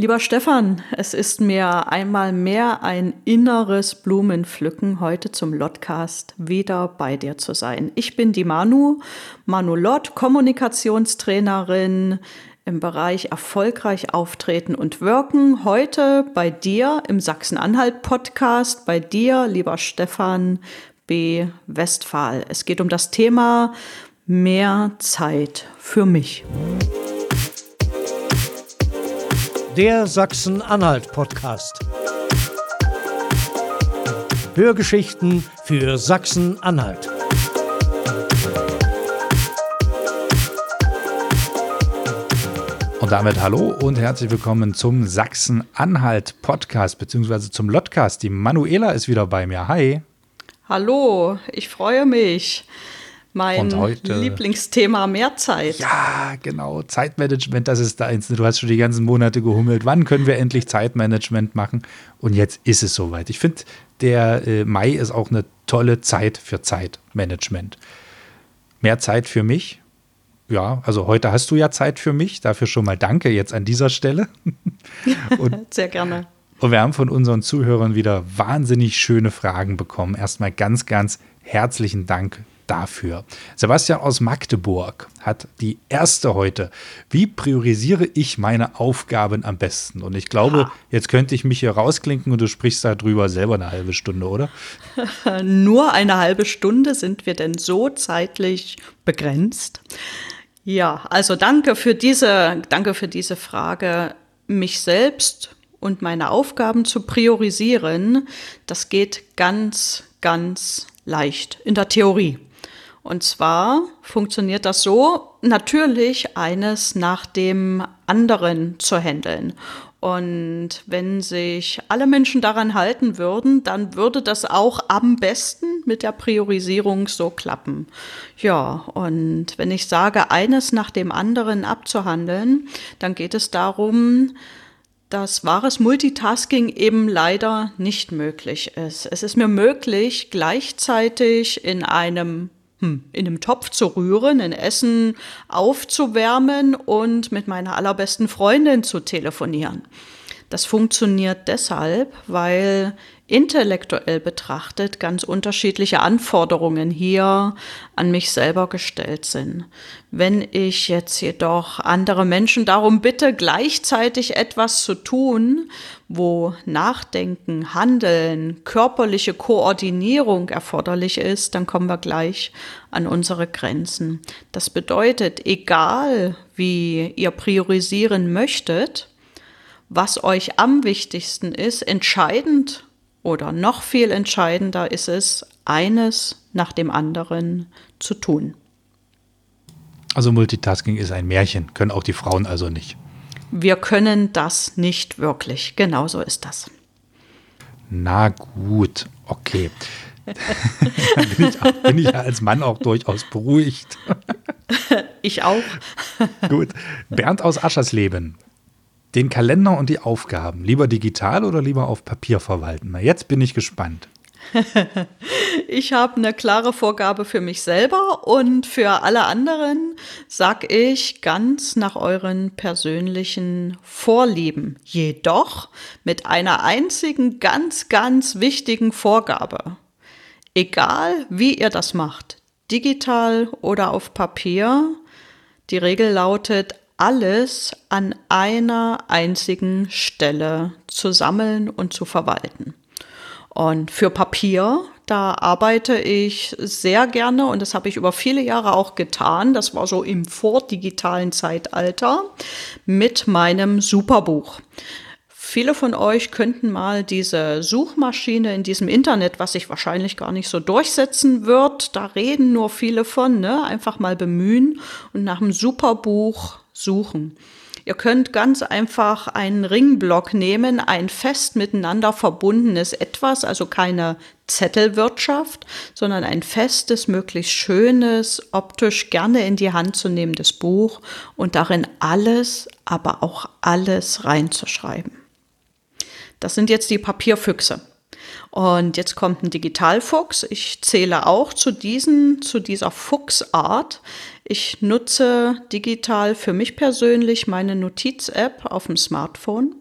Lieber Stefan, es ist mir einmal mehr ein inneres Blumenpflücken, heute zum Lotcast wieder bei dir zu sein. Ich bin die Manu, Manu Lott, Kommunikationstrainerin im Bereich erfolgreich auftreten und wirken. Heute bei dir im Sachsen-Anhalt-Podcast, bei dir, lieber Stefan B. Westphal. Es geht um das Thema mehr Zeit für mich. Der Sachsen-Anhalt-Podcast. Hörgeschichten für Sachsen-Anhalt. Und damit hallo und herzlich willkommen zum Sachsen-Anhalt-Podcast, beziehungsweise zum Lotcast. Die Manuela ist wieder bei mir. Hi. Hallo, ich freue mich mein heute, Lieblingsthema Mehrzeit. Ja, genau. Zeitmanagement, das ist da eins. Du hast schon die ganzen Monate gehummelt. Wann können wir endlich Zeitmanagement machen? Und jetzt ist es soweit. Ich finde, der äh, Mai ist auch eine tolle Zeit für Zeitmanagement. Mehr Zeit für mich. Ja, also heute hast du ja Zeit für mich. Dafür schon mal danke jetzt an dieser Stelle. Und, Sehr gerne. Und wir haben von unseren Zuhörern wieder wahnsinnig schöne Fragen bekommen. Erstmal ganz, ganz herzlichen Dank dafür. Sebastian aus Magdeburg hat die erste heute. Wie priorisiere ich meine Aufgaben am besten? Und ich glaube, ha. jetzt könnte ich mich hier rausklinken und du sprichst darüber selber eine halbe Stunde, oder? Nur eine halbe Stunde sind wir denn so zeitlich begrenzt? Ja, also danke für diese, danke für diese Frage. Mich selbst und meine Aufgaben zu priorisieren, das geht ganz, ganz leicht in der Theorie. Und zwar funktioniert das so, natürlich eines nach dem anderen zu handeln. Und wenn sich alle Menschen daran halten würden, dann würde das auch am besten mit der Priorisierung so klappen. Ja, und wenn ich sage, eines nach dem anderen abzuhandeln, dann geht es darum, dass wahres Multitasking eben leider nicht möglich ist. Es ist mir möglich, gleichzeitig in einem in einem Topf zu rühren, ein Essen aufzuwärmen und mit meiner allerbesten Freundin zu telefonieren. Das funktioniert deshalb, weil intellektuell betrachtet ganz unterschiedliche Anforderungen hier an mich selber gestellt sind. Wenn ich jetzt jedoch andere Menschen darum bitte, gleichzeitig etwas zu tun, wo Nachdenken, Handeln, körperliche Koordinierung erforderlich ist, dann kommen wir gleich an unsere Grenzen. Das bedeutet, egal wie ihr priorisieren möchtet, was euch am wichtigsten ist, entscheidend oder noch viel entscheidender ist es, eines nach dem anderen zu tun. Also Multitasking ist ein Märchen, können auch die Frauen also nicht. Wir können das nicht wirklich. Genauso ist das. Na gut, okay. Dann bin ich, bin ich als Mann auch durchaus beruhigt. ich auch. Gut. Bernd aus Aschersleben den Kalender und die Aufgaben lieber digital oder lieber auf Papier verwalten? Na, jetzt bin ich gespannt. ich habe eine klare Vorgabe für mich selber und für alle anderen sag ich ganz nach euren persönlichen Vorlieben. Jedoch mit einer einzigen ganz, ganz wichtigen Vorgabe. Egal wie ihr das macht, digital oder auf Papier, die Regel lautet, alles an einer einzigen Stelle zu sammeln und zu verwalten. Und für Papier, da arbeite ich sehr gerne und das habe ich über viele Jahre auch getan. Das war so im vordigitalen Zeitalter mit meinem Superbuch. Viele von euch könnten mal diese Suchmaschine in diesem Internet, was sich wahrscheinlich gar nicht so durchsetzen wird, da reden nur viele von, ne? einfach mal bemühen und nach dem Superbuch suchen. Ihr könnt ganz einfach einen Ringblock nehmen, ein fest miteinander verbundenes etwas, also keine Zettelwirtschaft, sondern ein festes, möglichst schönes, optisch gerne in die Hand zu nehmendes Buch und darin alles, aber auch alles reinzuschreiben. Das sind jetzt die Papierfüchse. Und jetzt kommt ein Digitalfuchs. Ich zähle auch zu diesen, zu dieser Fuchsart. Ich nutze digital für mich persönlich meine Notiz-App auf dem Smartphone.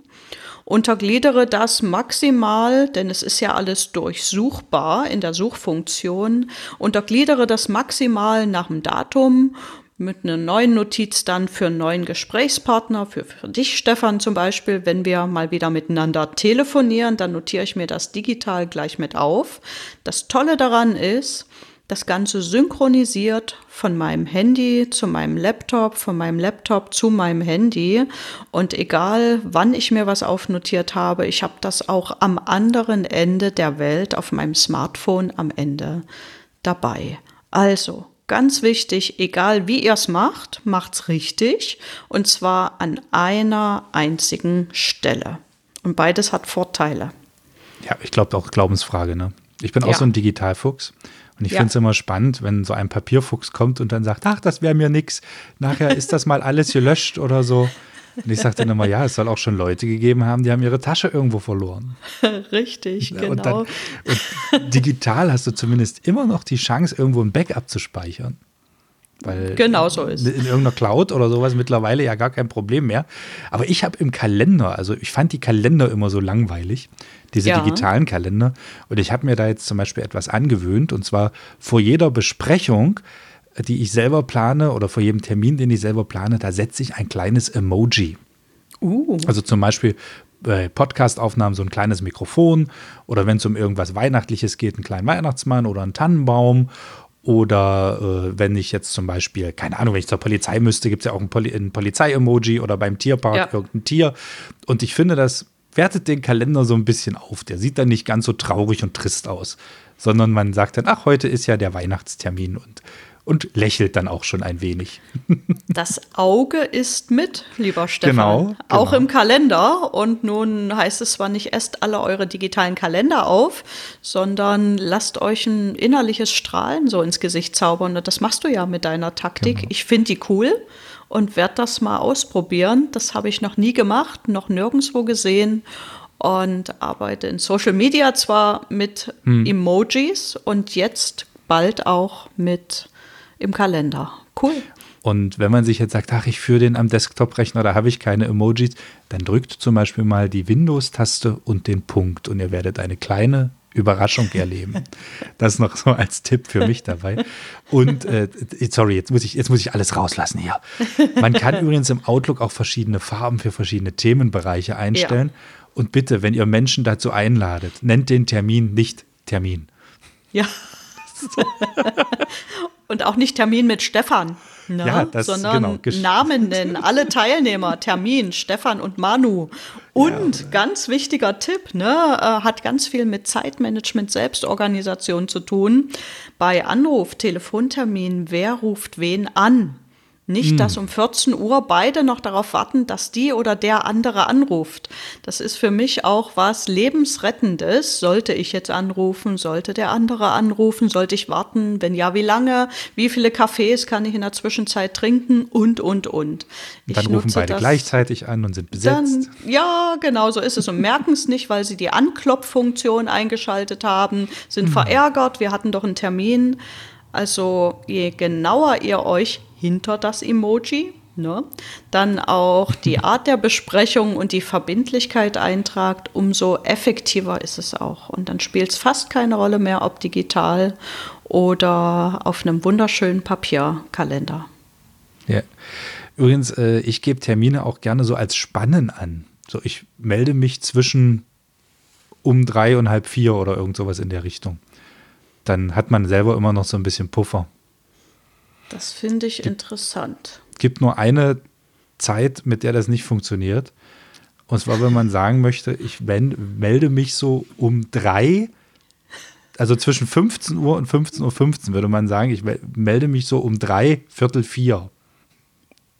Untergliedere das maximal, denn es ist ja alles durchsuchbar in der Suchfunktion. Untergliedere das maximal nach dem Datum mit einer neuen Notiz dann für einen neuen Gesprächspartner, für, für dich, Stefan, zum Beispiel. Wenn wir mal wieder miteinander telefonieren, dann notiere ich mir das digital gleich mit auf. Das Tolle daran ist, das Ganze synchronisiert von meinem Handy zu meinem Laptop, von meinem Laptop zu meinem Handy. Und egal, wann ich mir was aufnotiert habe, ich habe das auch am anderen Ende der Welt auf meinem Smartphone am Ende dabei. Also, ganz wichtig, egal wie ihr es macht, macht's richtig. Und zwar an einer einzigen Stelle. Und beides hat Vorteile. Ja, ich glaube auch Glaubensfrage, ne? Ich bin auch ja. so ein Digitalfuchs. Und ich ja. finde es immer spannend, wenn so ein Papierfuchs kommt und dann sagt, ach, das wäre mir nix. Nachher ist das mal alles gelöscht oder so. Und ich sage dann immer, ja, es soll auch schon Leute gegeben haben, die haben ihre Tasche irgendwo verloren. Richtig, genau. Und, dann, und digital hast du zumindest immer noch die Chance, irgendwo ein Backup zu speichern. Weil genau so ist. In irgendeiner Cloud oder sowas mittlerweile ja gar kein Problem mehr. Aber ich habe im Kalender, also ich fand die Kalender immer so langweilig, diese ja. digitalen Kalender. Und ich habe mir da jetzt zum Beispiel etwas angewöhnt. Und zwar vor jeder Besprechung, die ich selber plane oder vor jedem Termin, den ich selber plane, da setze ich ein kleines Emoji. Uh. Also zum Beispiel bei Podcastaufnahmen so ein kleines Mikrofon oder wenn es um irgendwas Weihnachtliches geht, einen kleinen Weihnachtsmann oder einen Tannenbaum oder äh, wenn ich jetzt zum Beispiel, keine Ahnung, wenn ich zur Polizei müsste, gibt es ja auch ein, Poli ein Polizei-Emoji oder beim Tierpark ja. irgendein Tier. Und ich finde, das wertet den Kalender so ein bisschen auf. Der sieht dann nicht ganz so traurig und trist aus, sondern man sagt dann, ach, heute ist ja der Weihnachtstermin und und lächelt dann auch schon ein wenig. Das Auge ist mit, lieber Stefan. Genau, genau. Auch im Kalender. Und nun heißt es zwar nicht, esst alle eure digitalen Kalender auf, sondern lasst euch ein innerliches Strahlen so ins Gesicht zaubern. Und das machst du ja mit deiner Taktik. Genau. Ich finde die cool und werde das mal ausprobieren. Das habe ich noch nie gemacht, noch nirgendwo gesehen und arbeite in Social Media zwar mit hm. Emojis und jetzt bald auch mit im Kalender. Cool. Und wenn man sich jetzt sagt, ach, ich führe den am Desktop-Rechner, da habe ich keine Emojis, dann drückt zum Beispiel mal die Windows-Taste und den Punkt und ihr werdet eine kleine Überraschung erleben. Das noch so als Tipp für mich dabei. Und äh, sorry, jetzt muss, ich, jetzt muss ich alles rauslassen hier. Man kann übrigens im Outlook auch verschiedene Farben für verschiedene Themenbereiche einstellen. Ja. Und bitte, wenn ihr Menschen dazu einladet, nennt den Termin nicht Termin. Ja. Und auch nicht Termin mit Stefan, ne? ja, das, sondern genau, Namen nennen, alle Teilnehmer, Termin, Stefan und Manu. Und ja. ganz wichtiger Tipp, ne, äh, hat ganz viel mit Zeitmanagement, Selbstorganisation zu tun. Bei Anruf, Telefontermin, wer ruft wen an? Nicht, hm. dass um 14 Uhr beide noch darauf warten, dass die oder der andere anruft. Das ist für mich auch was Lebensrettendes. Sollte ich jetzt anrufen? Sollte der andere anrufen? Sollte ich warten? Wenn ja, wie lange? Wie viele Kaffees kann ich in der Zwischenzeit trinken? Und, und, und. Ich dann rufen beide das, gleichzeitig an und sind besetzt. Dann, ja, genau so ist es und merken es nicht, weil sie die Anklopffunktion eingeschaltet haben, sind hm. verärgert. Wir hatten doch einen Termin. Also je genauer ihr euch hinter das Emoji, ne, dann auch die Art der Besprechung und die Verbindlichkeit eintragt, umso effektiver ist es auch. Und dann spielt es fast keine Rolle mehr, ob digital oder auf einem wunderschönen Papierkalender. Ja. Übrigens, äh, ich gebe Termine auch gerne so als Spannen an. So, ich melde mich zwischen um drei und halb vier oder irgend sowas in der Richtung. Dann hat man selber immer noch so ein bisschen Puffer. Das finde ich interessant. Es gibt nur eine Zeit, mit der das nicht funktioniert. Und zwar, wenn man sagen möchte, ich melde mich so um drei, also zwischen 15 Uhr und 15.15 Uhr 15, würde man sagen, ich melde mich so um drei, Viertel vier.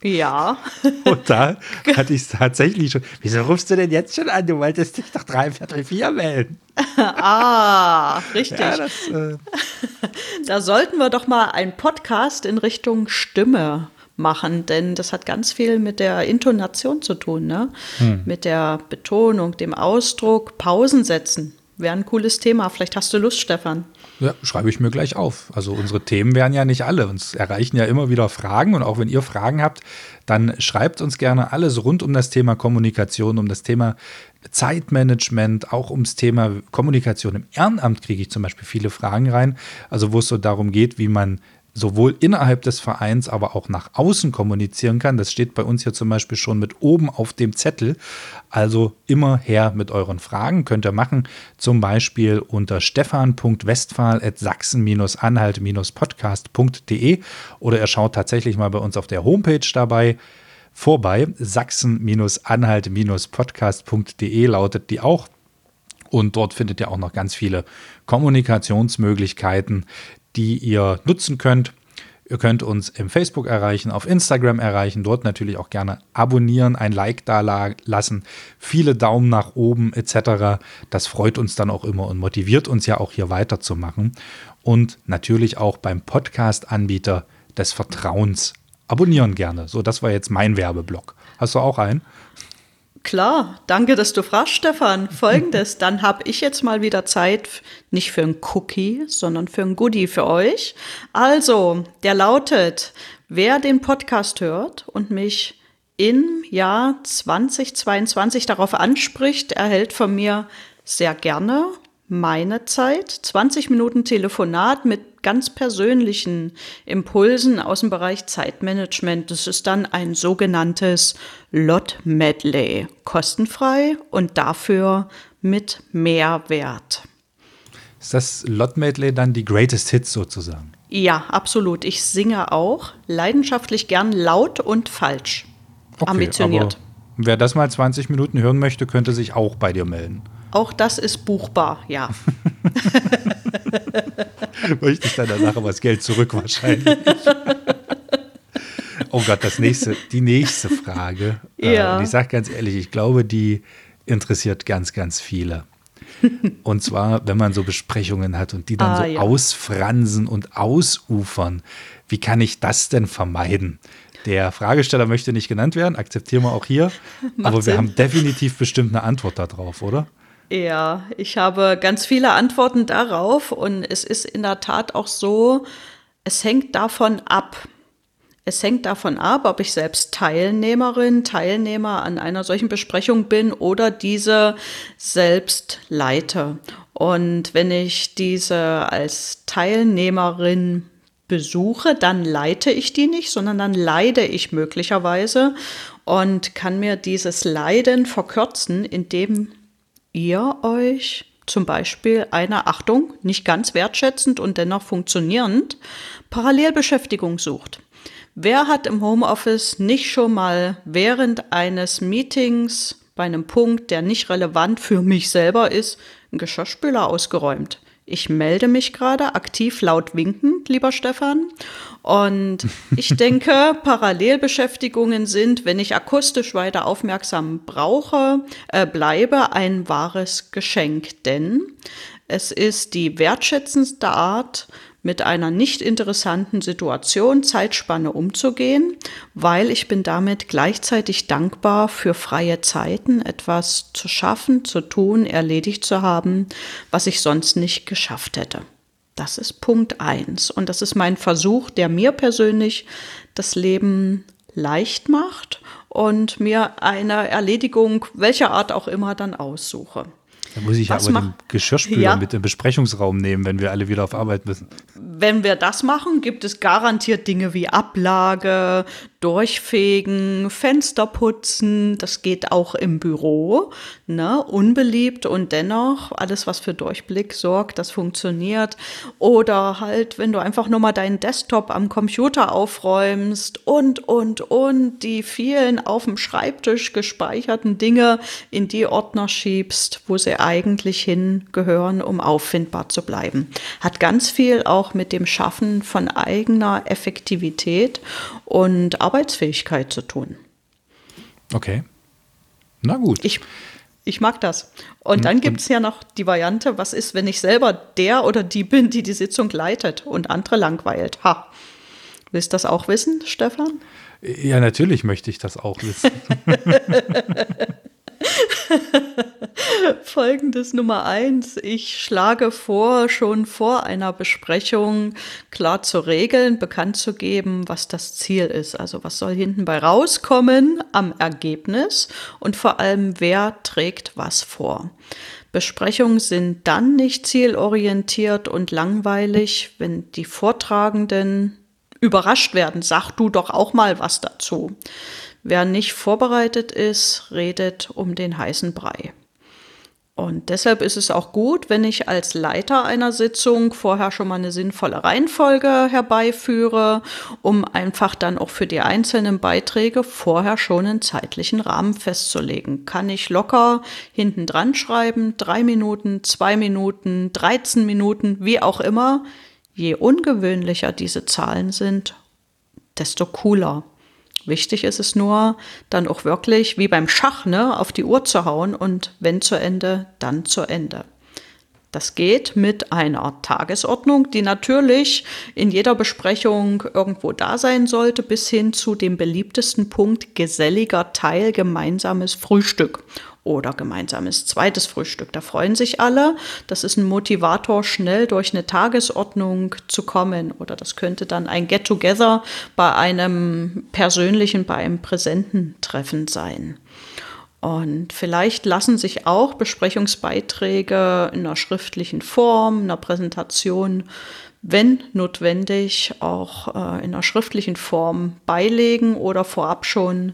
Ja. Und da hatte ich es tatsächlich schon. Wieso rufst du denn jetzt schon an? Du wolltest dich doch drei Viertel vier melden. ah, richtig. Ja, das, äh da sollten wir doch mal einen Podcast in Richtung Stimme machen, denn das hat ganz viel mit der Intonation zu tun, ne? Hm. mit der Betonung, dem Ausdruck, Pausen setzen. Wäre ein cooles Thema. Vielleicht hast du Lust, Stefan. Ja, schreibe ich mir gleich auf. Also unsere Themen wären ja nicht alle. Uns erreichen ja immer wieder Fragen und auch wenn ihr Fragen habt, dann schreibt uns gerne alles rund um das Thema Kommunikation, um das Thema Zeitmanagement, auch ums Thema Kommunikation im Ehrenamt kriege ich zum Beispiel viele Fragen rein. Also wo es so darum geht, wie man sowohl innerhalb des Vereins, aber auch nach außen kommunizieren kann. Das steht bei uns hier zum Beispiel schon mit oben auf dem Zettel. Also immer her mit euren Fragen könnt ihr machen, zum Beispiel unter stefan.westphal.sachsen-anhalt-podcast.de oder ihr schaut tatsächlich mal bei uns auf der Homepage dabei vorbei. Sachsen-anhalt-podcast.de lautet die auch. Und dort findet ihr auch noch ganz viele Kommunikationsmöglichkeiten, die ihr nutzen könnt. Ihr könnt uns im Facebook erreichen, auf Instagram erreichen, dort natürlich auch gerne abonnieren, ein Like da lassen, viele Daumen nach oben etc. Das freut uns dann auch immer und motiviert uns ja auch hier weiterzumachen. Und natürlich auch beim Podcast-Anbieter des Vertrauens abonnieren gerne. So, das war jetzt mein Werbeblock. Hast du auch einen? Klar, danke, dass du fragst, Stefan. Folgendes, dann habe ich jetzt mal wieder Zeit, nicht für ein Cookie, sondern für ein Goodie für euch. Also, der lautet, wer den Podcast hört und mich im Jahr 2022 darauf anspricht, erhält von mir sehr gerne meine Zeit, 20 Minuten Telefonat mit ganz persönlichen Impulsen aus dem Bereich Zeitmanagement. Das ist dann ein sogenanntes Lot Medley, kostenfrei und dafür mit Mehrwert. Ist das Lot Medley dann die Greatest Hits sozusagen? Ja, absolut. Ich singe auch leidenschaftlich gern laut und falsch. Okay, ambitioniert. wer das mal 20 Minuten hören möchte, könnte sich auch bei dir melden. Auch das ist buchbar, ja. Möchte ich dann danach aber das Geld zurück wahrscheinlich. oh Gott, das nächste, die nächste Frage. Äh, ja. Und ich sage ganz ehrlich, ich glaube, die interessiert ganz, ganz viele. Und zwar, wenn man so Besprechungen hat und die dann ah, so ja. ausfransen und ausufern. Wie kann ich das denn vermeiden? Der Fragesteller möchte nicht genannt werden, akzeptieren wir auch hier. Macht aber wir Sinn. haben definitiv bestimmt eine Antwort darauf, oder? Ja, ich habe ganz viele Antworten darauf und es ist in der Tat auch so, es hängt davon ab. Es hängt davon ab, ob ich selbst Teilnehmerin, Teilnehmer an einer solchen Besprechung bin oder diese selbst leite. Und wenn ich diese als Teilnehmerin besuche, dann leite ich die nicht, sondern dann leide ich möglicherweise und kann mir dieses Leiden verkürzen, indem ihr euch zum Beispiel einer Achtung, nicht ganz wertschätzend und dennoch funktionierend, Parallelbeschäftigung sucht. Wer hat im Homeoffice nicht schon mal während eines Meetings bei einem Punkt, der nicht relevant für mich selber ist, einen Geschirrspüler ausgeräumt? Ich melde mich gerade aktiv laut winkend, lieber Stefan. Und ich denke, Parallelbeschäftigungen sind, wenn ich akustisch weiter aufmerksam brauche, äh, bleibe, ein wahres Geschenk. Denn es ist die wertschätzendste Art, mit einer nicht interessanten Situation, Zeitspanne umzugehen, weil ich bin damit gleichzeitig dankbar für freie Zeiten, etwas zu schaffen, zu tun, erledigt zu haben, was ich sonst nicht geschafft hätte. Das ist Punkt eins Und das ist mein Versuch, der mir persönlich das Leben leicht macht und mir eine Erledigung welcher Art auch immer dann aussuche. Da muss ich Was aber den Geschirrspüler ja. mit im Besprechungsraum nehmen, wenn wir alle wieder auf Arbeit müssen. Wenn wir das machen, gibt es garantiert Dinge wie Ablage, Durchfegen, Fenster putzen, das geht auch im Büro, ne? unbeliebt und dennoch alles, was für Durchblick sorgt, das funktioniert. Oder halt, wenn du einfach nur mal deinen Desktop am Computer aufräumst und, und, und die vielen auf dem Schreibtisch gespeicherten Dinge in die Ordner schiebst, wo sie eigentlich hingehören, um auffindbar zu bleiben. Hat ganz viel auch mit dem Schaffen von eigener Effektivität und Arbeitsfähigkeit zu tun. Okay. Na gut. Ich, ich mag das. Und dann gibt es ja noch die Variante, was ist, wenn ich selber der oder die bin, die die Sitzung leitet und andere langweilt? Ha. Willst du das auch wissen, Stefan? Ja, natürlich möchte ich das auch wissen. Folgendes Nummer eins. Ich schlage vor, schon vor einer Besprechung klar zu regeln, bekannt zu geben, was das Ziel ist. Also was soll hinten bei rauskommen am Ergebnis und vor allem, wer trägt was vor. Besprechungen sind dann nicht zielorientiert und langweilig, wenn die Vortragenden überrascht werden. Sag du doch auch mal was dazu. Wer nicht vorbereitet ist, redet um den heißen Brei. Und deshalb ist es auch gut, wenn ich als Leiter einer Sitzung vorher schon mal eine sinnvolle Reihenfolge herbeiführe, um einfach dann auch für die einzelnen Beiträge vorher schon einen zeitlichen Rahmen festzulegen. Kann ich locker hinten dran schreiben, drei Minuten, zwei Minuten, 13 Minuten, wie auch immer. Je ungewöhnlicher diese Zahlen sind, desto cooler. Wichtig ist es nur, dann auch wirklich wie beim Schach ne, auf die Uhr zu hauen und wenn zu Ende, dann zu Ende. Das geht mit einer Tagesordnung, die natürlich in jeder Besprechung irgendwo da sein sollte, bis hin zu dem beliebtesten Punkt geselliger Teil gemeinsames Frühstück oder gemeinsames zweites Frühstück. Da freuen sich alle. Das ist ein Motivator, schnell durch eine Tagesordnung zu kommen. Oder das könnte dann ein Get-Together bei einem persönlichen, bei einem präsenten Treffen sein. Und vielleicht lassen sich auch Besprechungsbeiträge in einer schriftlichen Form, einer Präsentation, wenn notwendig, auch äh, in einer schriftlichen Form beilegen oder vorab schon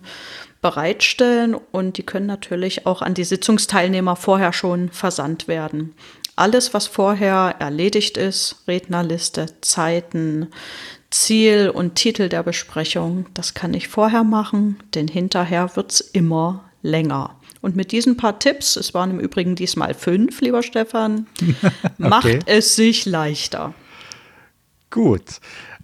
bereitstellen und die können natürlich auch an die Sitzungsteilnehmer vorher schon versandt werden. Alles, was vorher erledigt ist, Rednerliste, Zeiten, Ziel und Titel der Besprechung, das kann ich vorher machen, denn hinterher wird es immer länger. Und mit diesen paar Tipps, es waren im Übrigen diesmal fünf, lieber Stefan, okay. macht es sich leichter. Gut.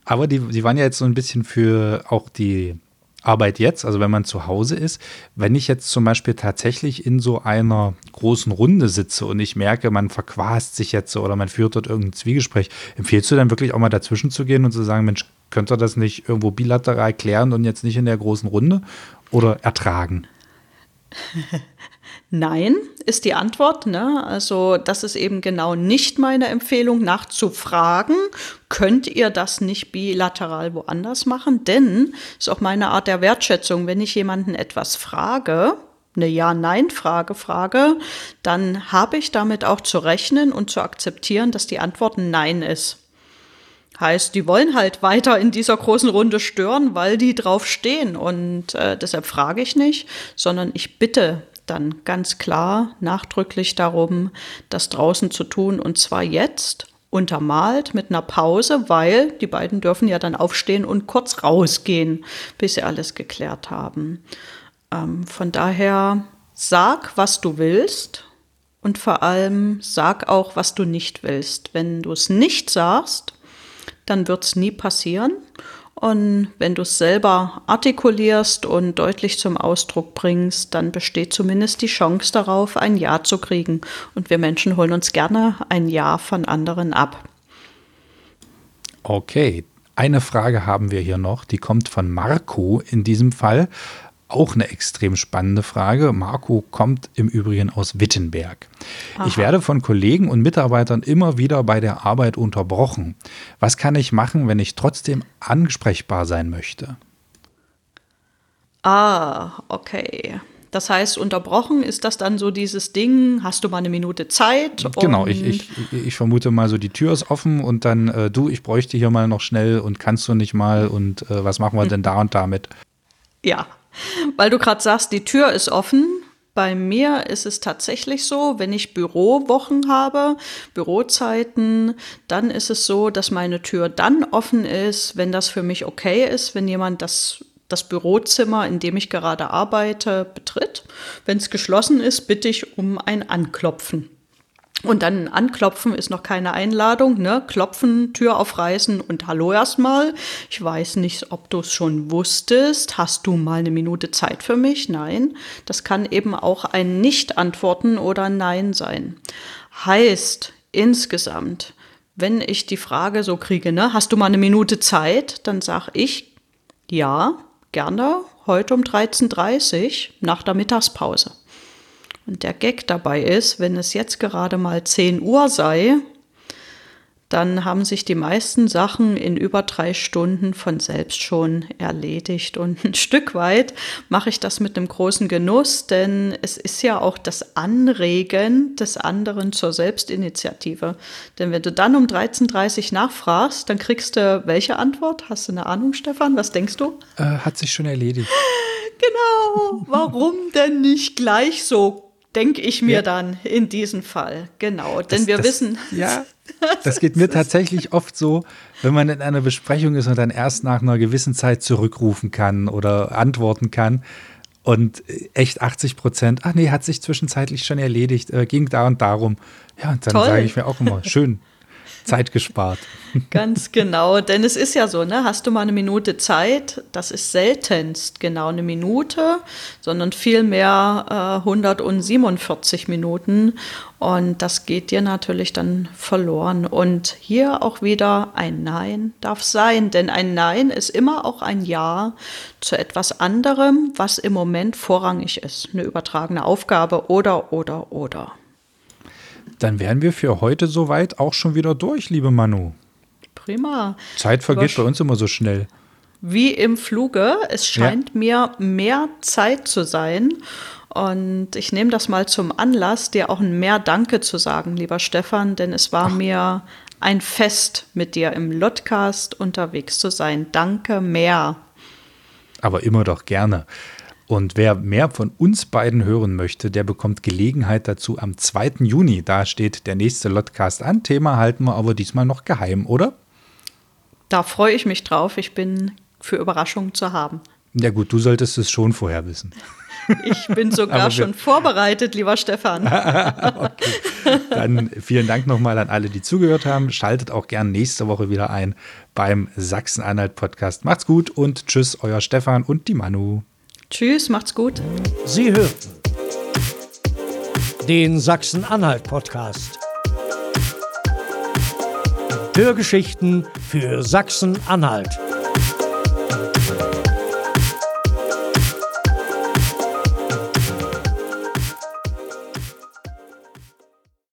Aber die, die waren ja jetzt so ein bisschen für auch die Arbeit jetzt, also wenn man zu Hause ist, wenn ich jetzt zum Beispiel tatsächlich in so einer großen Runde sitze und ich merke, man verquast sich jetzt so oder man führt dort irgendein Zwiegespräch, empfiehlst du dann wirklich auch mal dazwischen zu gehen und zu sagen, Mensch, könnt ihr das nicht irgendwo bilateral klären und jetzt nicht in der großen Runde oder ertragen? Nein, ist die Antwort. Ne? Also das ist eben genau nicht meine Empfehlung, nachzufragen. Könnt ihr das nicht bilateral woanders machen? Denn ist auch meine Art der Wertschätzung, wenn ich jemanden etwas frage, eine Ja-Nein-Frage frage, dann habe ich damit auch zu rechnen und zu akzeptieren, dass die Antwort Nein ist. Heißt, die wollen halt weiter in dieser großen Runde stören, weil die drauf stehen. Und äh, deshalb frage ich nicht, sondern ich bitte dann ganz klar nachdrücklich darum, das draußen zu tun und zwar jetzt untermalt mit einer Pause, weil die beiden dürfen ja dann aufstehen und kurz rausgehen, bis sie alles geklärt haben. Ähm, von daher sag, was du willst und vor allem sag auch, was du nicht willst. Wenn du es nicht sagst, dann wird es nie passieren. Und wenn du es selber artikulierst und deutlich zum Ausdruck bringst, dann besteht zumindest die Chance darauf, ein Ja zu kriegen. Und wir Menschen holen uns gerne ein Ja von anderen ab. Okay, eine Frage haben wir hier noch, die kommt von Marco in diesem Fall. Auch eine extrem spannende Frage. Marco kommt im Übrigen aus Wittenberg. Aha. Ich werde von Kollegen und Mitarbeitern immer wieder bei der Arbeit unterbrochen. Was kann ich machen, wenn ich trotzdem ansprechbar sein möchte? Ah, okay. Das heißt, unterbrochen ist das dann so dieses Ding, hast du mal eine Minute Zeit? Genau, ich, ich, ich vermute mal so, die Tür ist offen und dann, äh, du, ich bräuchte hier mal noch schnell und kannst du nicht mal und äh, was machen wir denn da und damit? Ja, weil du gerade sagst, die Tür ist offen. Bei mir ist es tatsächlich so, wenn ich Bürowochen habe, Bürozeiten, dann ist es so, dass meine Tür dann offen ist, wenn das für mich okay ist, wenn jemand das das Bürozimmer, in dem ich gerade arbeite, betritt. Wenn es geschlossen ist, bitte ich um ein Anklopfen. Und dann anklopfen ist noch keine Einladung, ne? Klopfen, Tür aufreißen und Hallo erstmal. Ich weiß nicht, ob du es schon wusstest. Hast du mal eine Minute Zeit für mich? Nein. Das kann eben auch ein Nicht-Antworten oder Nein sein. Heißt insgesamt, wenn ich die Frage so kriege, ne, hast du mal eine Minute Zeit, dann sage ich ja, gerne, heute um 13.30 Uhr nach der Mittagspause. Und der Gag dabei ist, wenn es jetzt gerade mal 10 Uhr sei, dann haben sich die meisten Sachen in über drei Stunden von selbst schon erledigt. Und ein Stück weit mache ich das mit einem großen Genuss, denn es ist ja auch das Anregen des anderen zur Selbstinitiative. Denn wenn du dann um 13.30 Uhr nachfragst, dann kriegst du welche Antwort? Hast du eine Ahnung, Stefan? Was denkst du? Äh, hat sich schon erledigt. Genau. Warum denn nicht gleich so denke ich mir ja. dann in diesem Fall. Genau, denn das, wir das, wissen. Ja, das geht mir tatsächlich oft so, wenn man in einer Besprechung ist und dann erst nach einer gewissen Zeit zurückrufen kann oder antworten kann. Und echt 80 Prozent, ach nee, hat sich zwischenzeitlich schon erledigt, äh, ging da und darum. Ja, und dann sage ich mir auch immer, schön, Zeit gespart. Ganz genau, denn es ist ja so, ne? Hast du mal eine Minute Zeit? Das ist seltenst genau eine Minute, sondern vielmehr äh, 147 Minuten. Und das geht dir natürlich dann verloren. Und hier auch wieder ein Nein darf sein, denn ein Nein ist immer auch ein Ja zu etwas anderem, was im Moment vorrangig ist. Eine übertragene Aufgabe oder, oder, oder. Dann wären wir für heute soweit auch schon wieder durch, liebe Manu. Prima. Zeit vergeht bei uns immer so schnell. Wie im Fluge. Es scheint ja. mir mehr Zeit zu sein. Und ich nehme das mal zum Anlass, dir auch ein mehr Danke zu sagen, lieber Stefan, denn es war Ach. mir ein Fest, mit dir im Lotcast unterwegs zu sein. Danke mehr. Aber immer doch gerne. Und wer mehr von uns beiden hören möchte, der bekommt Gelegenheit dazu am 2. Juni. Da steht der nächste Lotcast an. Thema halten wir aber diesmal noch geheim, oder? Da freue ich mich drauf. Ich bin für Überraschungen zu haben. Ja gut, du solltest es schon vorher wissen. Ich bin sogar schon vorbereitet, lieber Stefan. okay. Dann vielen Dank nochmal an alle, die zugehört haben. Schaltet auch gern nächste Woche wieder ein beim Sachsen-Anhalt-Podcast. Macht's gut und tschüss, euer Stefan und die Manu. Tschüss, macht's gut. Sie hörten den Sachsen-Anhalt-Podcast. Hörgeschichten für Sachsen-Anhalt.